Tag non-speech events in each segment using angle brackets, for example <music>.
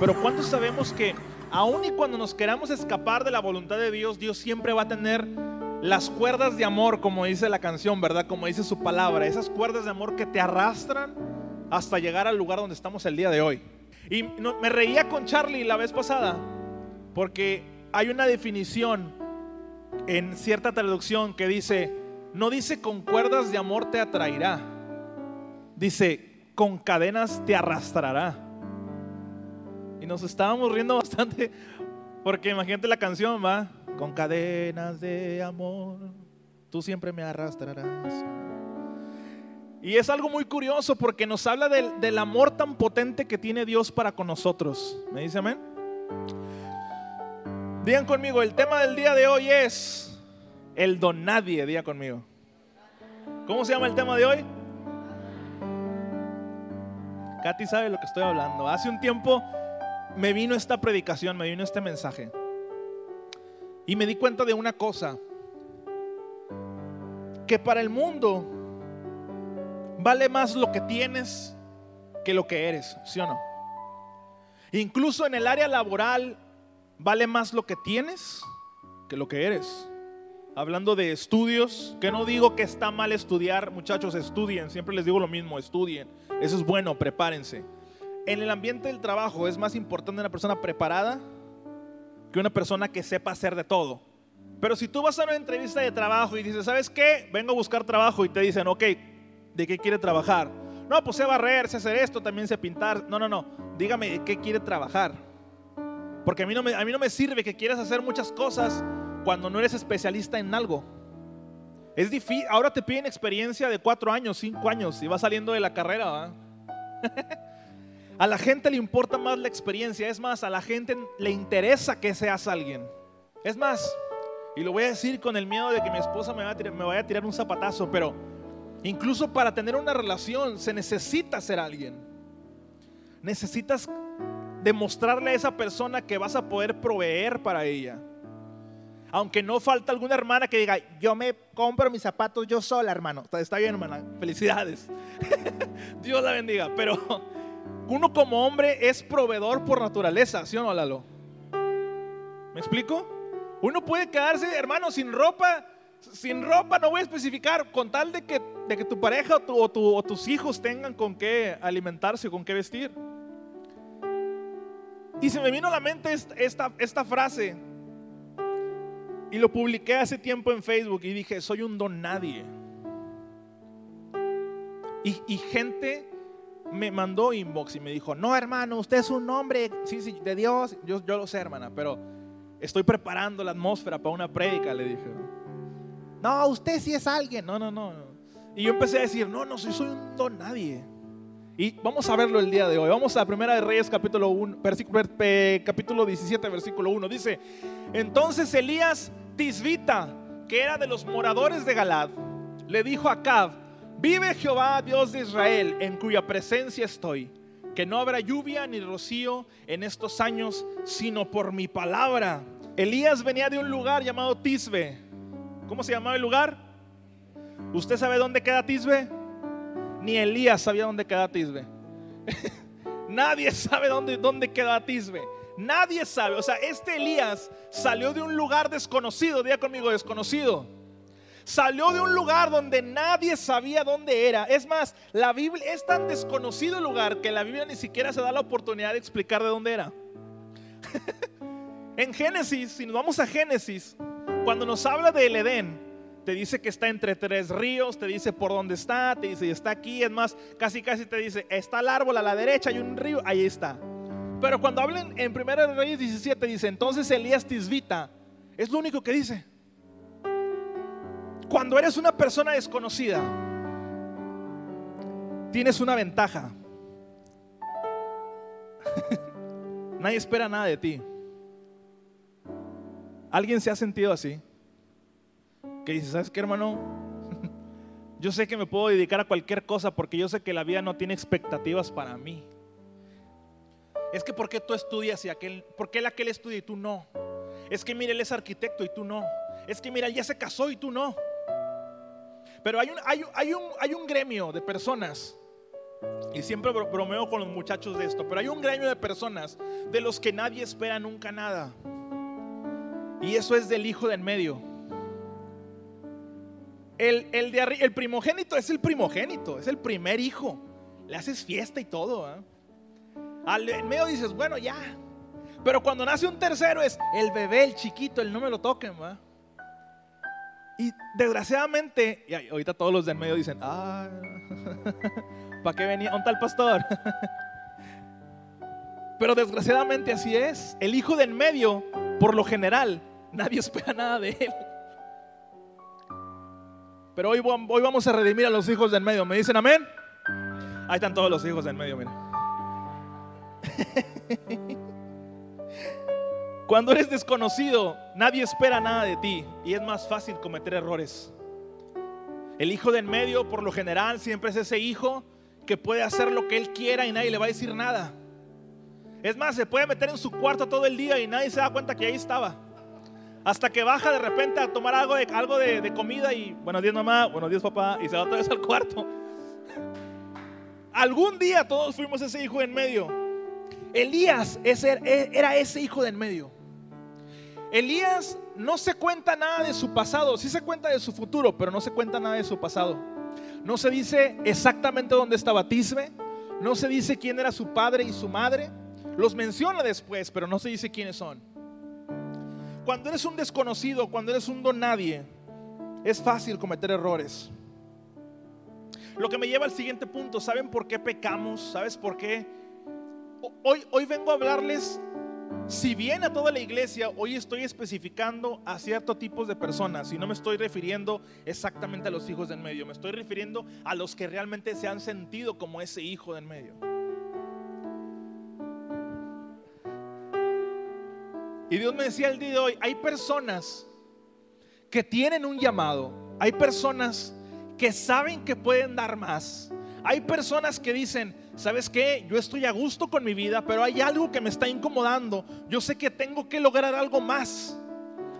Pero ¿cuántos sabemos que aun y cuando nos queramos escapar de la voluntad de Dios, Dios siempre va a tener las cuerdas de amor, como dice la canción, ¿verdad? Como dice su palabra, esas cuerdas de amor que te arrastran hasta llegar al lugar donde estamos el día de hoy. Y me reía con Charlie la vez pasada, porque hay una definición en cierta traducción que dice, no dice con cuerdas de amor te atraerá, dice con cadenas te arrastrará. Y nos estábamos riendo <laughs> bastante porque imagínate la canción, va, con cadenas de amor, tú siempre me arrastrarás. Y es algo muy curioso porque nos habla del, del, amor tan potente que tiene Dios para con nosotros. ¿Me dice amén? Digan conmigo, el tema del día de hoy es el don nadie, diga conmigo. ¿Cómo se llama el tema de hoy? Katy sabe lo que estoy hablando. Hace un tiempo me vino esta predicación, me vino este mensaje. Y me di cuenta de una cosa, que para el mundo vale más lo que tienes que lo que eres, ¿sí o no? Incluso en el área laboral vale más lo que tienes que lo que eres. Hablando de estudios, que no digo que está mal estudiar, muchachos, estudien, siempre les digo lo mismo, estudien. Eso es bueno, prepárense. En el ambiente del trabajo es más importante una persona preparada que una persona que sepa hacer de todo. Pero si tú vas a una entrevista de trabajo y dices, ¿sabes qué? Vengo a buscar trabajo y te dicen, ok, ¿de qué quiere trabajar? No, pues sé barrer, sé hacer esto, también sé pintar. No, no, no. Dígame qué quiere trabajar. Porque a mí no me, a mí no me sirve que quieras hacer muchas cosas cuando no eres especialista en algo. Es difícil. Ahora te piden experiencia de cuatro años, cinco años y vas saliendo de la carrera. ¿va? <laughs> A la gente le importa más la experiencia. Es más, a la gente le interesa que seas alguien. Es más, y lo voy a decir con el miedo de que mi esposa me, vaya a tirar un zapatazo, pero incluso para tener una relación se necesita ser alguien. Necesitas demostrarle a esa persona que vas a poder proveer para ella. Aunque no falta alguna hermana que diga, yo me compro mis zapatos yo sola, hermano. Está bien, hermana. Felicidades. <laughs> Dios la bendiga. Pero uno como hombre es proveedor por naturaleza, ¿sí o no, Lalo? ¿Me explico? Uno puede quedarse, hermano, sin ropa, sin ropa, no voy a especificar, con tal de que, de que tu pareja o, o, tus hijos tengan con qué alimentarse con qué vestir. Y se me vino a la mente esta, esta frase, y lo publiqué hace tiempo en Facebook y dije, soy un don nadie. Y, gente me mandó inbox y me dijo, no hermano, usted es un hombre, sí, sí, de Dios, yo, yo lo sé hermana, pero estoy preparando la atmósfera para una prédica, le dije. No, usted sí es alguien, no, no, no. Y yo empecé a decir, no, no, soy, soy un don nadie. Y vamos a verlo el día de hoy. Vamos a Primera de Reyes capítulo, 1, versículo, capítulo 17, versículo 1. Dice, entonces Elías Tisbita, que era de los moradores de Galad, le dijo a Cab, Vive Jehová, Dios de Israel, en cuya presencia estoy, que no habrá lluvia ni rocío en estos años, sino por mi palabra. Elías venía de un lugar llamado Tisbe. ¿Cómo se llamaba el lugar? ¿Usted sabe dónde queda Tisbe? Ni Elías sabía dónde queda Tisbe. <laughs> Nadie sabe dónde, dónde queda Tisbe. Nadie sabe. O sea, este Elías salió de un lugar desconocido. Diga conmigo, desconocido Salió de un lugar donde nadie sabía dónde era. Es más, la Biblia es tan desconocido el lugar que la Biblia ni siquiera se da la oportunidad de explicar de dónde era. <laughs> en Génesis, si nos vamos a Génesis, cuando nos habla del Edén, te dice que está entre tres ríos, te dice por dónde está, te dice está aquí, es más, casi casi te dice está el árbol a la derecha, hay un río, ahí está. Pero cuando hablan en 1 Reyes 17 dice, entonces Elías Tisbita, es lo único que dice. Cuando eres una persona desconocida, tienes una ventaja. <laughs> Nadie espera nada de ti. ¿Alguien se ha sentido así? Que dice, ¿sabes qué, hermano? <laughs> yo sé que me puedo dedicar a cualquier cosa porque yo sé que la vida no tiene expectativas para mí. Es que ¿por qué tú estudias y aquel, por qué aquel estudia y tú no? Es que mira, él es arquitecto y tú no. Es que mira, él ya se casó y tú no. Pero hay un, hay, un, hay un gremio de personas Y siempre bromeo con los muchachos de esto, pero hay un gremio de personas de los que nadie espera nunca nada. Y eso es del hijo de en medio. El, de el primogénito es el primogénito, es el primer hijo. Le haces fiesta y todo. ¿eh? Al en medio dices, bueno, ya. Pero cuando nace un tercero es el bebé, el chiquito, el no me lo toquen. Y desgraciadamente, y ahorita todos los de en medio dicen, ah, <laughs> ¿para qué venía? un tal pastor? <laughs> Pero desgraciadamente así es. El hijo de en medio, por lo general, nadie <laughs> espera nada de él. Pero hoy, hoy vamos a redimir a los hijos del medio. ¿Me dicen amén? Ahí están todos los hijos del medio, mira. <laughs> Cuando eres desconocido, nadie espera nada de ti y es más fácil cometer errores. El hijo del medio, por lo general, siempre es ese hijo que puede hacer lo que él quiera y nadie le va a decir nada. Es más, se puede meter en su cuarto todo el día y nadie se da cuenta que ahí estaba. Hasta que baja de repente a tomar algo de, algo de, comida y buenos días mamá, buenos días papá, y se va otra vez al cuarto. <laughs> Algún día todos fuimos ese hijo en medio. Elías era ese hijo de en medio. Elías no se cuenta nada de su pasado, sí se cuenta de su futuro, pero no se cuenta nada de su pasado. No se dice exactamente dónde estaba Tisbe, no se dice quién era su padre y su madre. Los menciona después, pero no se dice quiénes son. Cuando eres un desconocido, cuando eres un don nadie, es fácil cometer errores. Lo que me lleva al siguiente punto, ¿saben por qué pecamos? ¿Sabes por qué? Hoy, vengo a hablarles, si bien a toda la iglesia, hoy estoy especificando a ciertos tipos de personas y no me estoy refiriendo exactamente a los hijos del medio, me estoy refiriendo a los que realmente se han sentido como ese hijo del medio. Y Dios me decía el día de hoy, hay personas que tienen un llamado, hay personas que saben que pueden dar más. Hay personas que dicen, ¿sabes qué? Yo estoy a gusto con mi vida, pero hay algo que me está incomodando. Yo sé que tengo que lograr algo más,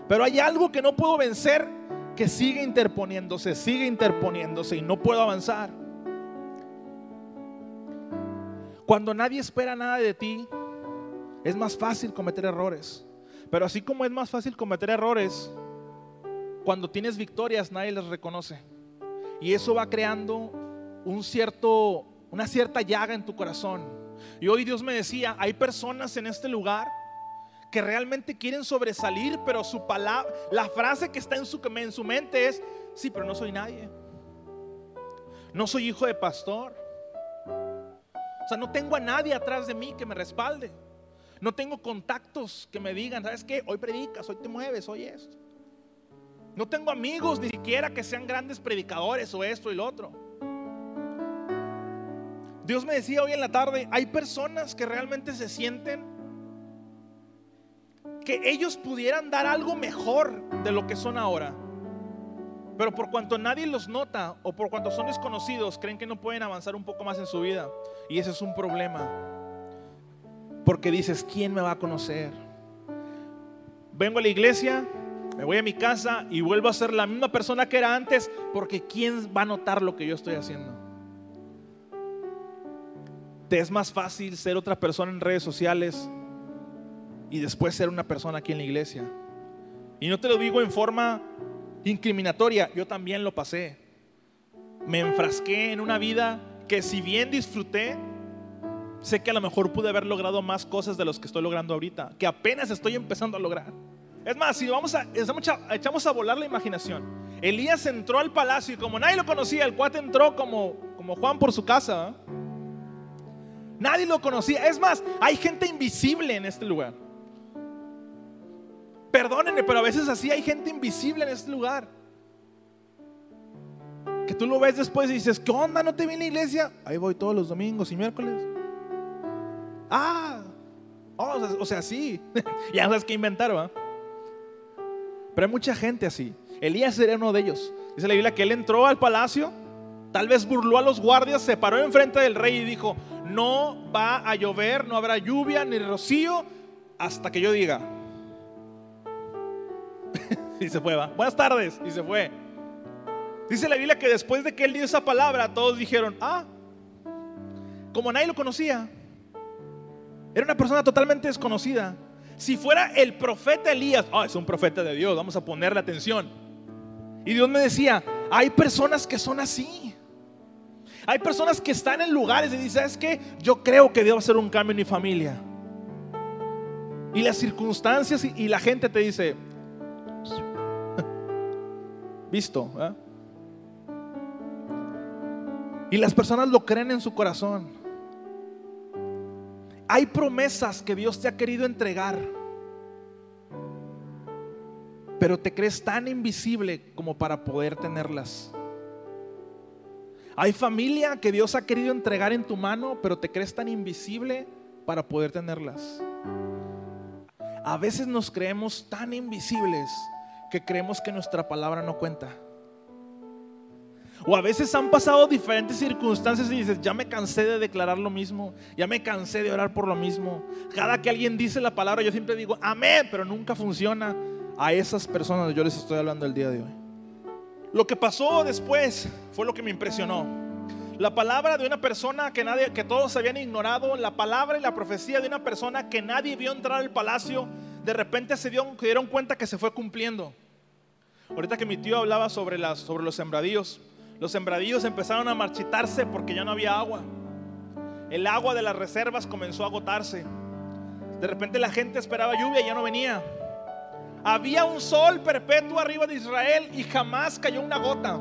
pero hay algo que no puedo vencer que sigue interponiéndose, sigue interponiéndose y no puedo avanzar. Cuando nadie espera nada de ti, es más fácil cometer errores. Pero así como es más fácil cometer errores, cuando tienes victorias nadie las reconoce. Y eso va creando un cierto, una cierta llaga en tu corazón. Y hoy Dios me decía, hay personas en este lugar que realmente quieren sobresalir, pero su palabra, la frase que está en su, en su mente es, sí, pero no soy nadie. No soy hijo de pastor. O sea, no tengo a nadie atrás de mí que me respalde. No tengo contactos que me digan, ¿sabes qué? Hoy predicas, hoy te mueves, hoy esto. No tengo amigos ni siquiera que sean grandes predicadores o esto y lo otro. Dios me decía hoy en la tarde, hay personas que realmente se sienten que ellos pudieran dar algo mejor de lo que son ahora. Pero por cuanto nadie los nota o por cuanto son desconocidos, creen que no pueden avanzar un poco más en su vida. Y ese es un problema. Porque dices, ¿quién me va a conocer? Vengo a la iglesia, me voy a mi casa y vuelvo a ser la misma persona que era antes, porque ¿quién va a notar lo que yo estoy haciendo? Te es más fácil ser otra persona en redes sociales y después ser una persona aquí en la iglesia. Y no te lo digo en forma incriminatoria, yo también lo pasé. Me enfrasqué en una vida que si bien disfruté, sé que a lo mejor pude haber logrado más cosas de los que estoy logrando ahorita, que apenas estoy empezando a lograr. Es más, si vamos a, echamos a volar la imaginación. Elías entró al palacio y como nadie lo conocía, el cuate entró como, como Juan por su casa. Nadie lo conocía. Es más, hay gente invisible en este lugar. Perdónenme, pero a veces así hay gente invisible en este lugar. Que tú lo ves después y dices, ¿qué onda? ¿No te vi en la iglesia? Ahí voy todos los domingos y miércoles. Ah, oh, o, sea, sí. <laughs> ya sabes qué inventaron. Pero hay mucha gente así. Elías era uno de ellos. Dice la Biblia que él entró al palacio, tal vez burló a los guardias, se paró enfrente del rey y dijo, no va a llover, no habrá lluvia ni rocío hasta que yo diga. <laughs> y se fue, va. Buenas tardes. Y se fue. Dice la Biblia que después de que él dio esa palabra, todos dijeron, ah, como nadie lo conocía, era una persona totalmente desconocida. Si fuera el profeta Elías, ah, es un profeta de Dios, vamos a ponerle atención. Y Dios me decía, hay personas que son así. Hay personas que están en lugares y dicen, ¿sabes qué? Yo creo que a hacer un cambio en mi familia. Y las circunstancias y, la gente te dice, <laughs> visto. Y las personas lo creen en su corazón. Hay promesas que Dios te ha querido entregar, pero te crees tan invisible como para poder tenerlas. Hay familia que Dios ha querido entregar en tu mano, pero te crees tan invisible para poder tenerlas. A veces nos creemos tan invisibles que creemos que nuestra palabra no cuenta. O a veces han pasado diferentes circunstancias y dices, ya me cansé de declarar lo mismo, ya me cansé de orar por lo mismo. Cada que alguien dice la palabra, yo siempre digo, amén, pero nunca funciona. A esas personas yo les estoy hablando el día de hoy. Lo que pasó después fue lo que me impresionó. La palabra de una persona que nadie, que todos habían ignorado, la palabra y la profecía de una persona que nadie vio entrar al palacio, de repente se dieron, cuenta que se fue cumpliendo. Ahorita que mi tío hablaba sobre, las, sobre los sembradíos, los sembradíos empezaron a marchitarse porque ya no había agua. El agua de las reservas comenzó a agotarse. De repente la gente esperaba lluvia y ya no venía. Había un sol perpetuo arriba de Israel y jamás cayó una gota.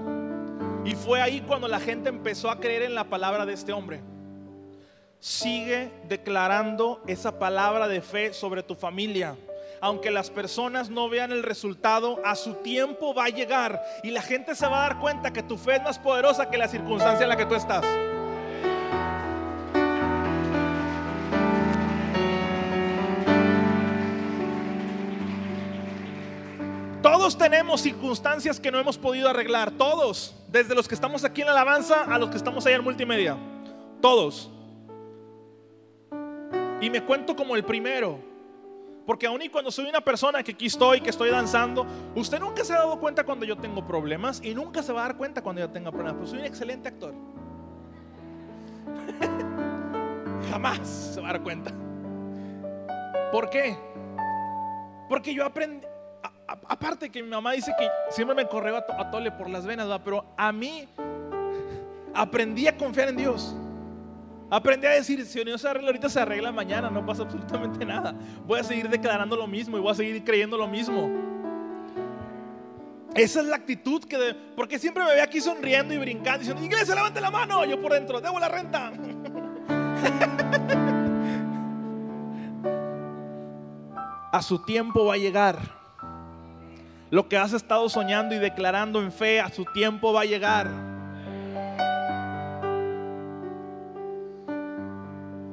Y fue ahí cuando la gente empezó a creer en la palabra de este hombre. Sigue declarando esa palabra de fe sobre tu familia. Aunque las personas no vean el resultado, a su tiempo va a llegar y la gente se va a dar cuenta que tu fe es más poderosa que la circunstancia en la que tú estás. Todos tenemos circunstancias que no hemos podido arreglar, todos, desde los que estamos aquí en alabanza a los que estamos allá en multimedia, todos. Y me cuento como el primero, porque aún y cuando soy una persona que aquí estoy, que estoy danzando, usted nunca se ha dado cuenta cuando yo tengo problemas y nunca se va a dar cuenta cuando yo tenga problemas, pero soy un excelente actor. <laughs> Jamás se va a dar cuenta. ¿Por qué? Porque yo aprendí, aparte que mi mamá dice que siempre me correo a, tole por las venas, pero a mí aprendí a confiar en Dios. Aprendí a decir, si no se arregla ahorita, se arregla mañana, no pasa absolutamente <laughs> nada. Voy a seguir declarando lo mismo y voy a seguir creyendo lo mismo. Esa es la actitud que... Porque siempre me veía aquí sonriendo y brincando, diciendo, iglesia, levante la mano. Yo por dentro, debo la renta. <laughs> a su tiempo va a llegar. Lo que has estado soñando y declarando en fe a su tiempo va a llegar.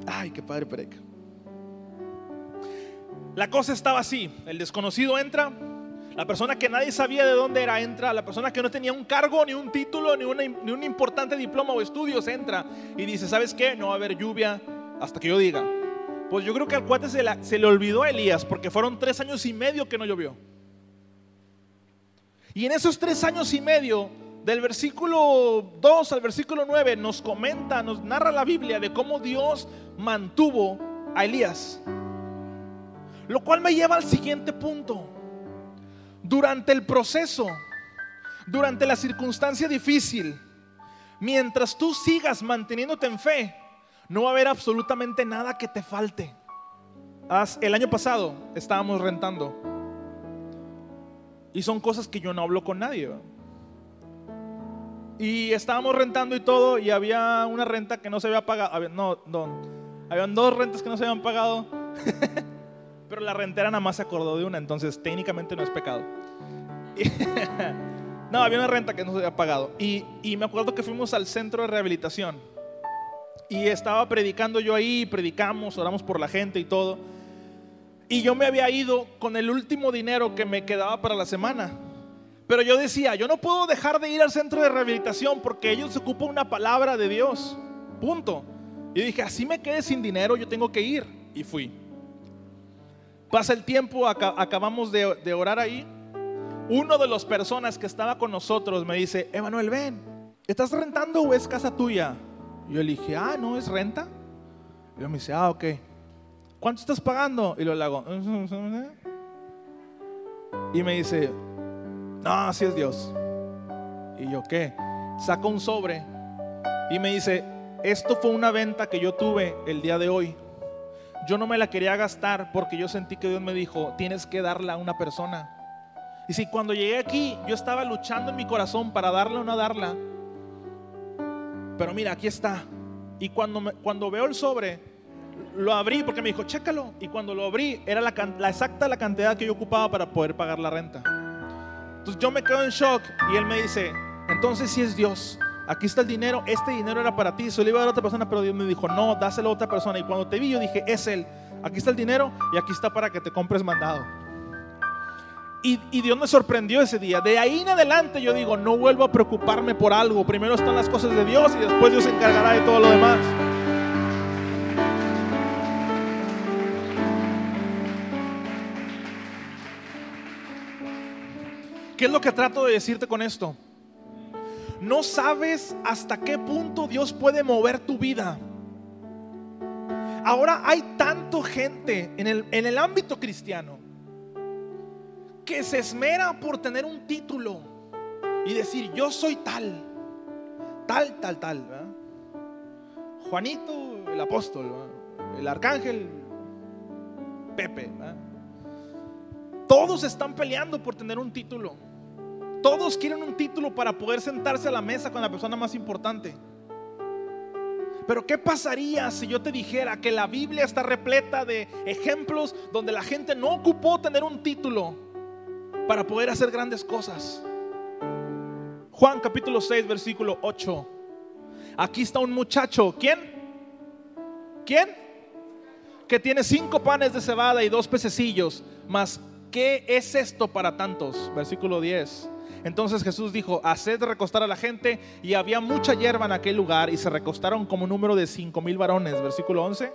Ay, qué padre Pereca. La cosa estaba así. El desconocido entra. La persona que nadie sabía de dónde era entra. La persona que no tenía un cargo, ni un título, ni, un importante diploma o estudios entra. Y dice, ¿sabes qué? No va a haber lluvia hasta que yo diga. Pues yo creo que al cuate se le olvidó a Elías porque fueron tres años y medio que no llovió. Y en esos tres años y medio, del versículo 2 al versículo 9, nos comenta, nos narra la Biblia de cómo Dios mantuvo a Elías. Lo cual me lleva al siguiente punto. Durante el proceso, durante la circunstancia difícil, mientras tú sigas manteniéndote en fe, no va a haber absolutamente nada que te falte. El año pasado estábamos rentando y son cosas que yo no hablo con nadie. Y estábamos rentando y todo, y había una renta que no se había pagado. no, no, habían dos rentas que no se habían pagado. <laughs> Pero la rentera nada más se acordó de una, entonces técnicamente no es pecado. <laughs> no, había una renta que no se había pagado. Y, y me acuerdo que fuimos al centro de rehabilitación. Y estaba predicando yo ahí, predicamos, oramos por la gente y todo. Y yo me había ido con el último dinero que me quedaba para la semana. Pero yo decía, yo no puedo dejar de ir al centro de rehabilitación porque ellos ocupan una palabra de Dios. Punto. Y dije, así me quedé sin dinero, yo tengo que ir. Y fui. Pasa el tiempo, acabamos de, orar ahí. Uno de las personas que estaba con nosotros me dice, Emanuel, ven, ¿estás rentando o es casa tuya? Y yo le dije, ah, no, es renta. Y luego me dice, ah, ok. ¿Cuánto estás pagando? Y luego le hago, y me dice, no, así es Dios. Y yo, ¿qué? Saca un sobre y me dice, esto fue una venta que yo tuve el día de hoy. Yo no me la quería gastar porque yo sentí que Dios me dijo, tienes que darla a una persona. Y si cuando llegué aquí yo estaba luchando en mi corazón para darla o no darla, pero mira, aquí está. Y cuando, cuando veo el sobre, lo abrí porque me dijo, chécalo. Y cuando lo abrí, era la, la, exacta la cantidad que yo ocupaba para poder pagar la renta. Entonces yo me quedo en shock y él me dice, entonces si es Dios, aquí está el dinero, este dinero era para ti, se lo iba a dar a otra persona, pero Dios me dijo, no, dáselo a otra persona. Y cuando te vi, yo dije, es él, aquí está el dinero y aquí está para que te compres mandado. Y, y, Dios me sorprendió ese día. De ahí en adelante yo digo, no vuelvo a preocuparme por algo. Primero están las cosas de Dios y después Dios se encargará de todo lo demás. ¿Qué es lo que trato de decirte con esto? No sabes hasta qué punto Dios puede mover tu vida. Ahora hay tanto gente en el, en el ámbito cristiano que se esmera por tener un título y decir, yo soy tal, tal, tal, tal. Juanito, el apóstol, el arcángel, Pepe. Todos están peleando por tener un título. Todos quieren un título para poder sentarse a la mesa con la persona más importante. Pero ¿qué pasaría si yo te dijera que la Biblia está repleta de ejemplos donde la gente no ocupó tener un título para poder hacer grandes cosas? Juan capítulo 6, versículo 8. Aquí está un muchacho. ¿Quién? ¿Quién? Que tiene cinco panes de cebada y dos pececillos. Mas, ¿qué es esto para tantos? Versículo 10. Entonces Jesús dijo, haced recostar a la gente y había mucha hierba en aquel lugar y se recostaron como número de cinco mil varones. Versículo 11.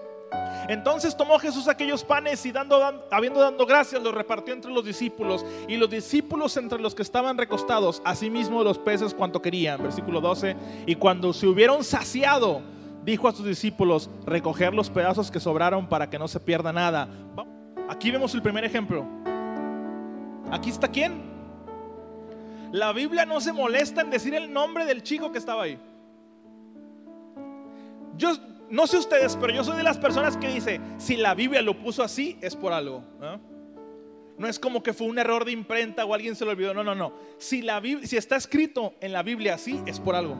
Entonces tomó Jesús aquellos panes y dando, habiendo dado gracias los repartió entre los discípulos y los discípulos entre los que estaban recostados, asimismo los peces cuanto querían. Versículo 12. Y cuando se hubieron saciado, dijo a sus discípulos, recoger los pedazos que sobraron para que no se pierda nada. Aquí vemos el primer ejemplo. Aquí está quién? La Biblia no se molesta en decir el nombre del chico que estaba ahí. Yo no sé ustedes, pero yo soy de las personas que dice, si la Biblia lo puso así, es por algo. ¿no? es como que fue un error de imprenta o alguien se lo olvidó. No, no, no. Si, la si está escrito en la Biblia así, es por algo.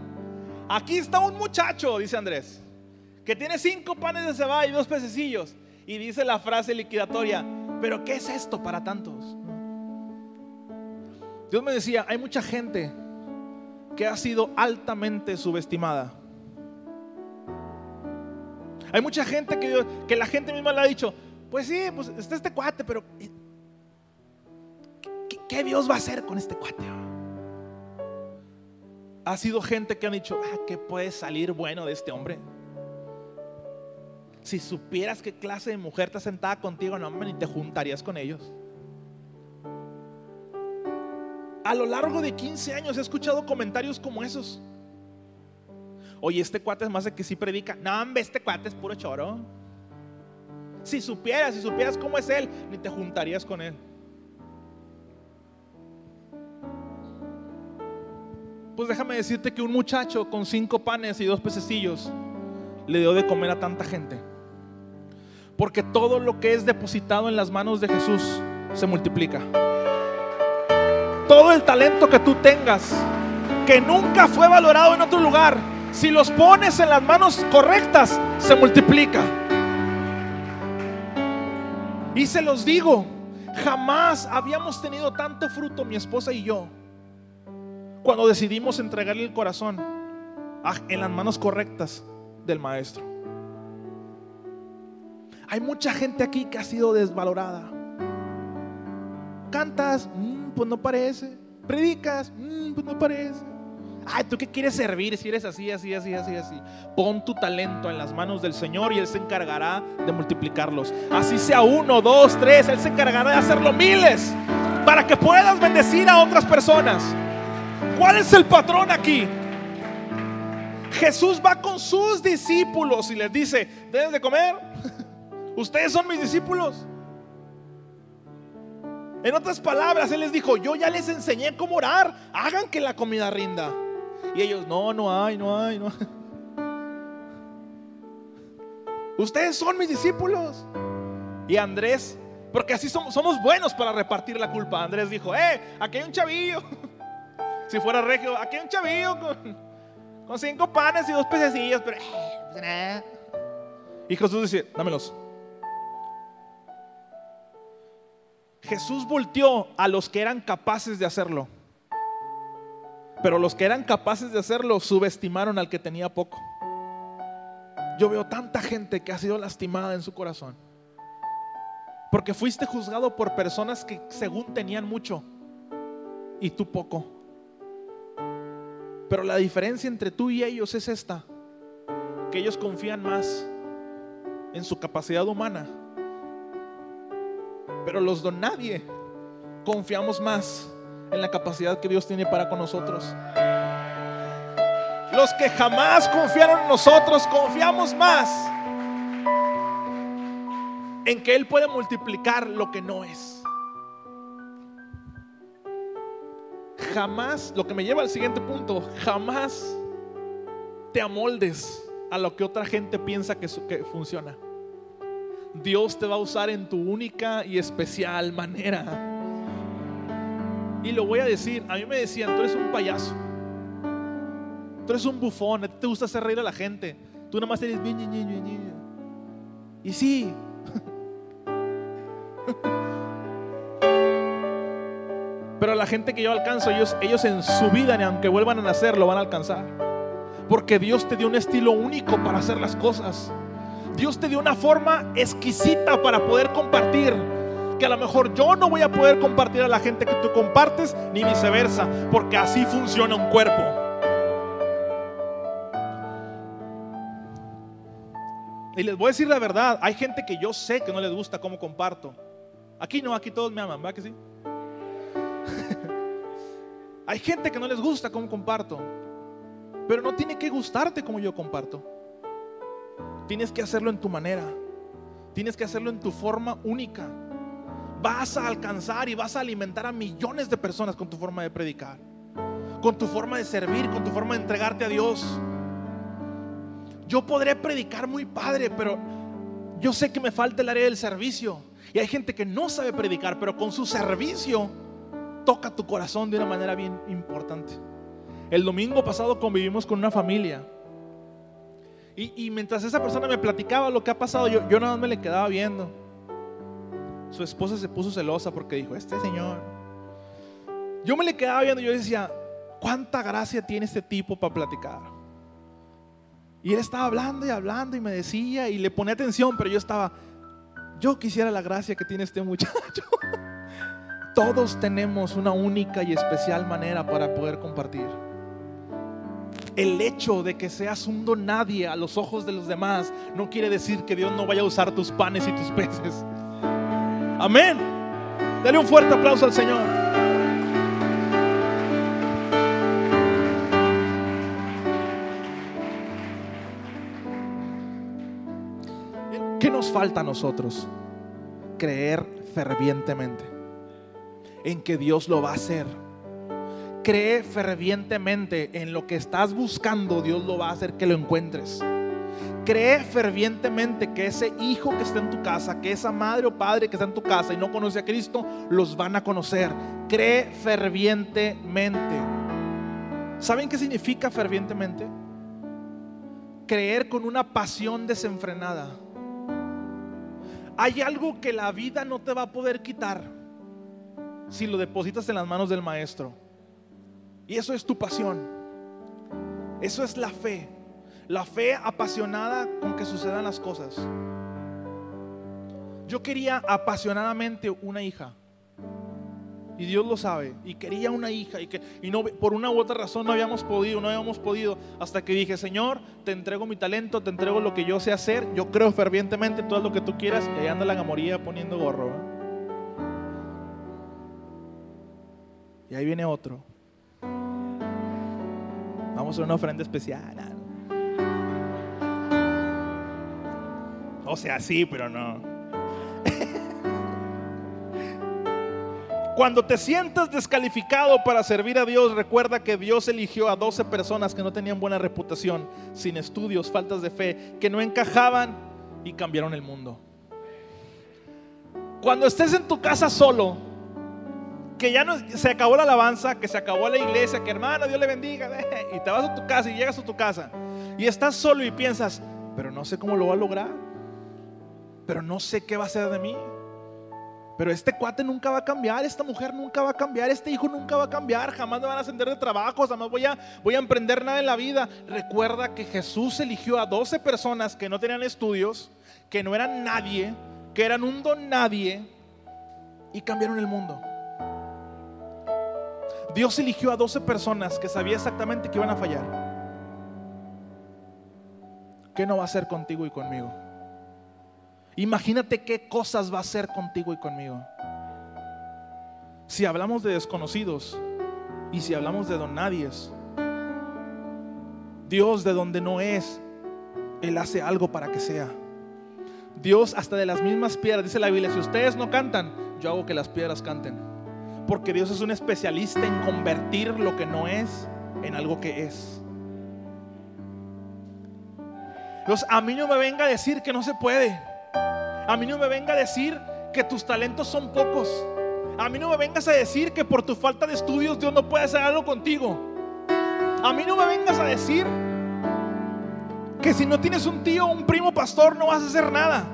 Aquí está un muchacho, dice Andrés, que tiene cinco panes de cebada y dos pececillos. Y dice la frase liquidatoria, pero ¿qué es esto para tantos? Dios me decía, hay mucha gente que ha sido altamente subestimada. Hay mucha gente que, que la gente misma le ha dicho, pues sí, pues está este cuate, pero ¿qué, Dios va a hacer con este cuate? Ha sido gente que ha dicho, ah, ¿qué puede salir bueno de este hombre? Si supieras qué clase de mujer está sentada contigo, no, ni te juntarías con ellos. A lo largo de 15 años he escuchado comentarios como esos. Oye, este cuate es más de que sí predica. No, hombre, este cuate es puro choro. Si supieras, si supieras cómo es él, ni te juntarías con él. Pues déjame decirte que un muchacho con cinco panes y dos pececillos le dio de comer a tanta gente. Porque todo lo que es depositado en las manos de Jesús se multiplica todo el talento que tú tengas, que nunca fue valorado en otro lugar, si los pones en las manos correctas, se multiplica. Y se los digo, jamás habíamos tenido tanto fruto mi esposa y yo cuando decidimos entregarle el corazón en las manos correctas del maestro. Hay mucha gente aquí que ha sido desvalorada. Cantas, pues no parece. Predicas, mm, pues no parece. Ay, ¿tú qué quieres servir si eres así, así, así, así, así? Pon tu talento en las manos del Señor y Él se encargará de multiplicarlos. Así sea uno, dos, tres, Él se encargará de hacerlo miles para que puedas bendecir a otras personas. ¿Cuál es el patrón aquí? Jesús va con sus discípulos y les dice, deben de comer. <laughs> Ustedes son mis discípulos. En otras palabras, Él les dijo, yo ya les enseñé cómo orar, hagan que la comida rinda. Y ellos, no, no hay, no hay, no hay. Ustedes son mis discípulos. Y Andrés, porque así somos, buenos para repartir la culpa. Andrés dijo, eh, aquí hay un chavillo. <laughs> Si fuera regio, aquí hay un chavillo con, cinco panes y dos pececillos, pero eh, Y Jesús dice, dámelos. Jesús volteó a los que eran capaces de hacerlo. Pero los que eran capaces de hacerlo subestimaron al que tenía poco. Yo veo tanta gente que ha sido lastimada en su corazón. Porque fuiste juzgado por personas que según tenían mucho y tú poco. Pero la diferencia entre tú y ellos es esta, que ellos confían más en su capacidad humana. Pero los don nadie confiamos más en la capacidad que Dios tiene para con nosotros. Los que jamás confiaron en nosotros, confiamos más en que Él puede multiplicar lo que no es. Jamás, lo que me lleva al siguiente punto, jamás te amoldes a lo que otra gente piensa que, que funciona. Dios te va a usar en tu única y especial manera. Y lo voy a decir, a mí me decían, tú eres un payaso. Tú eres un bufón, te gusta hacer reír a la gente. Tú nada más eres Y sí. <laughs> Pero la gente que yo alcanzo, ellos, ellos en su vida, ni aunque vuelvan a nacer, lo van a alcanzar. Porque Dios te dio un estilo único para hacer las cosas. Dios te dio una forma exquisita para poder compartir. Que a lo mejor yo no voy a poder compartir a la gente que tú compartes, ni viceversa. Porque así funciona un cuerpo. Y les voy a decir la verdad, hay gente que yo sé que no les gusta cómo comparto. Aquí no, aquí todos me aman, ¿va que sí? <laughs> hay gente que no les gusta cómo comparto. Pero no tiene que gustarte como yo comparto. Tienes que hacerlo en tu manera. Tienes que hacerlo en tu forma única. Vas a alcanzar y vas a alimentar a millones de personas con tu forma de predicar. Con tu forma de servir, con tu forma de entregarte a Dios. Yo podré predicar muy padre, pero yo sé que me falta el área del servicio. Y hay gente que no sabe predicar, pero con su servicio toca tu corazón de una manera bien importante. El domingo pasado convivimos con una familia. Y, mientras esa persona me platicaba lo que ha pasado, yo, yo nada más me le quedaba viendo. Su esposa se puso celosa porque dijo, este señor. Yo me le quedaba viendo y yo decía, ¿cuánta gracia tiene este tipo para platicar? Y él estaba hablando y hablando y me decía y le ponía atención, pero yo estaba, yo quisiera la gracia que tiene este muchacho. <laughs> Todos tenemos una única y especial manera para poder compartir. El hecho de que seas un don nadie a los ojos de los demás no quiere decir que Dios no vaya a usar tus panes y tus peces. Amén. Dale un fuerte aplauso al Señor. falta a nosotros? Creer fervientemente en que Dios lo va a hacer. Cree fervientemente en lo que estás buscando, Dios lo va a hacer que lo encuentres. Cree fervientemente que ese hijo que está en tu casa, que esa madre o padre que está en tu casa y no conoce a Cristo, los van a conocer. Cree fervientemente. ¿Saben qué significa fervientemente? Creer con una pasión desenfrenada hay algo que la vida no te va a poder quitar si lo depositas en las manos del maestro. Y eso es tu pasión. Eso es la fe. La fe apasionada con que sucedan las cosas. Yo quería apasionadamente una hija. Y Dios lo sabe. Y quería una hija. Y, que, y no, por una u otra razón no habíamos podido, no habíamos podido. Hasta que dije, Señor, te entrego mi talento, te entrego lo que yo sé hacer. Yo creo fervientemente todo lo que tú quieras. Y ahí anda la gamoría poniendo gorro. Y ahí viene otro. Vamos a una ofrenda especial. O sea, sí, pero no. <laughs> Cuando te sientas descalificado para servir a Dios, recuerda que Dios eligió a 12 personas que no tenían buena reputación, sin estudios, faltas de fe, que no encajaban y cambiaron el mundo. Cuando estés en tu casa solo, que ya no, se acabó la alabanza, que se acabó la iglesia, que hermano, Dios le bendiga, y te vas a tu casa y llegas a tu casa y estás solo y piensas, pero no sé cómo lo va a lograr, pero no sé qué va a ser de mí. Pero este cuate nunca va a cambiar, esta mujer nunca va a cambiar, este hijo nunca va a cambiar, jamás me van a ascender de trabajo, jamás voy a, voy a emprender nada en la vida. Recuerda que Jesús eligió a 12 personas que no tenían estudios, que no eran nadie, que eran un don nadie y cambiaron el mundo. Dios eligió a 12 personas que sabía exactamente que iban a fallar. ¿Qué no va a hacer contigo y conmigo? Imagínate qué cosas va a hacer contigo y conmigo. Si hablamos de desconocidos y si hablamos de donadies, Dios de donde no es, Él hace algo para que sea. Dios hasta de las mismas piedras, dice la Biblia, si ustedes no cantan, yo hago que las piedras canten. Porque Dios es un especialista en convertir lo que no es en algo que es. Dios, a mí no me venga a decir que no se puede. A mí no me venga a decir que tus talentos son pocos. A mí no me vengas a decir que por tu falta de estudios Dios no puede hacer algo contigo. A mí no me vengas a decir que si no tienes un tío o un primo pastor no vas a hacer nada.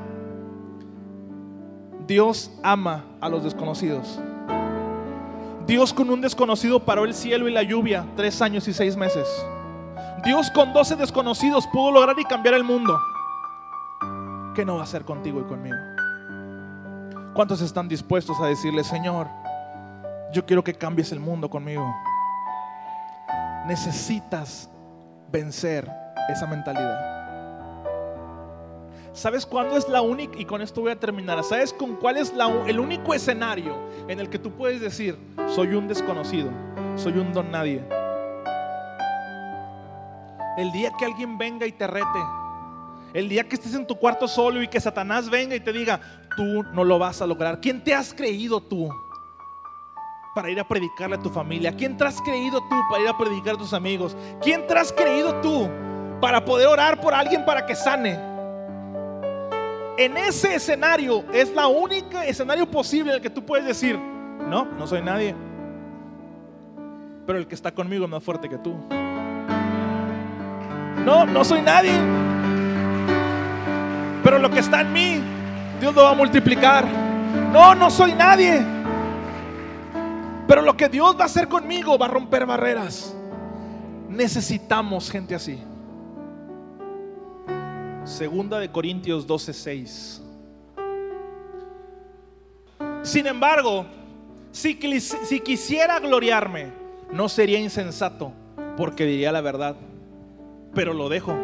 Dios ama a los desconocidos. Dios con un desconocido paró el cielo y la lluvia tres años y seis meses. Dios con doce desconocidos pudo lograr y cambiar el mundo. ¿qué no va a hacer contigo y conmigo? ¿Cuántos están dispuestos a decirle, Señor, yo quiero que cambies el mundo conmigo? Necesitas vencer esa mentalidad. ¿Sabes cuándo es la única? Y con esto voy a terminar. ¿Sabes con cuál es el único escenario en el que tú puedes decir, soy un desconocido, soy un don nadie? El día que alguien venga y te rete, el día que estés en tu cuarto solo y que Satanás venga y te diga, tú no lo vas a lograr. ¿Quién te has creído tú para ir a predicarle a tu familia? ¿Quién te has creído tú para ir a predicar a tus amigos? ¿Quién te has creído tú para poder orar por alguien para que sane? En ese escenario es la única escenario posible en el que tú puedes decir, no, no soy nadie. Pero el que está conmigo es más fuerte que tú. No, no soy nadie. Pero lo que está en mí, Dios lo va a multiplicar. No, no soy nadie. Pero lo que Dios va a hacer conmigo va a romper barreras. Necesitamos gente así. Segunda de Corintios 12:6. Sin embargo, si, si quisiera gloriarme, no sería insensato, porque diría la verdad. Pero lo dejo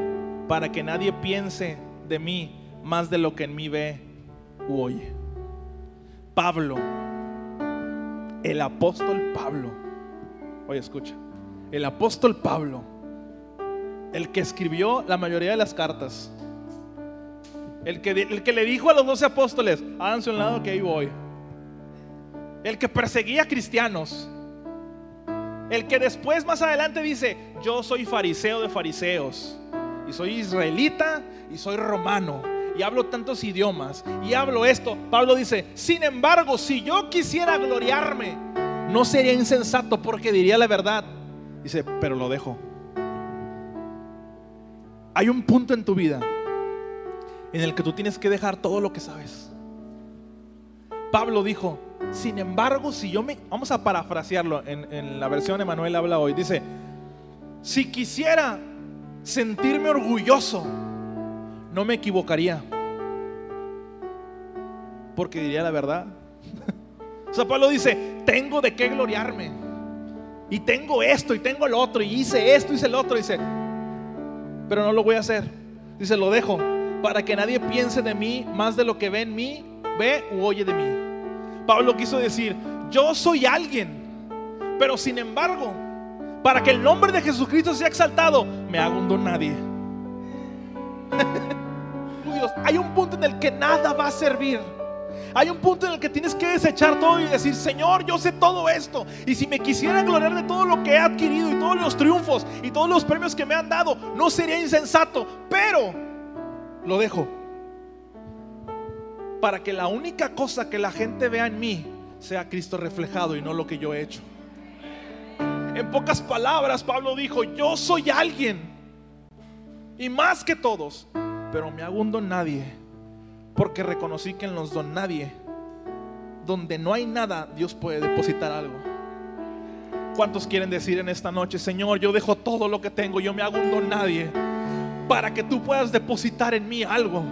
para que nadie piense de mí más de lo que en mí ve u oye. Pablo, el apóstol Pablo, oye escucha, el apóstol Pablo, el que escribió la mayoría de las cartas, el que, el que le dijo a los doce apóstoles, háganse un lado que ahí voy, el que perseguía cristianos, el que después más adelante dice, yo soy fariseo de fariseos, y soy israelita y soy romano y hablo tantos idiomas y hablo esto. Pablo dice, sin embargo, si yo quisiera gloriarme, no sería insensato porque diría la verdad. Dice, pero lo dejo. Hay un punto en tu vida en el que tú tienes que dejar todo lo que sabes. Pablo dijo, sin embargo, si yo me... Vamos a parafrasearlo en, en la versión Emanuel habla hoy. Dice, si quisiera sentirme orgulloso, no me equivocaría. Porque diría la verdad. <laughs> o sea, Pablo dice, tengo de qué gloriarme. Y tengo esto y tengo lo otro. Y hice esto, hice el otro. Dice, pero no lo voy a hacer. Dice, lo dejo para que nadie piense de mí más de lo que ve en mí, ve u oye de mí. Pablo quiso decir, yo soy alguien, pero sin embargo, para que el nombre de Jesucristo sea exaltado, me hago un don nadie. <laughs> hay un punto en el que nada va a servir. Hay un punto en el que tienes que desechar todo y decir, Señor, yo sé todo esto. Y si me quisiera gloriar de todo lo que he adquirido y todos los triunfos y todos los premios que me han dado, no sería insensato. Pero lo dejo. Para que la única cosa que la gente vea en mí sea Cristo reflejado y no lo que yo he hecho. En pocas palabras, Pablo dijo, yo soy alguien. Y más que todos. Pero me hago un don nadie porque reconocí que en los don nadie, donde no hay nada, Dios puede depositar algo. ¿Cuántos quieren decir en esta noche, Señor, yo dejo todo lo que tengo, yo me hago un don nadie, para que tú puedas depositar en mí algo?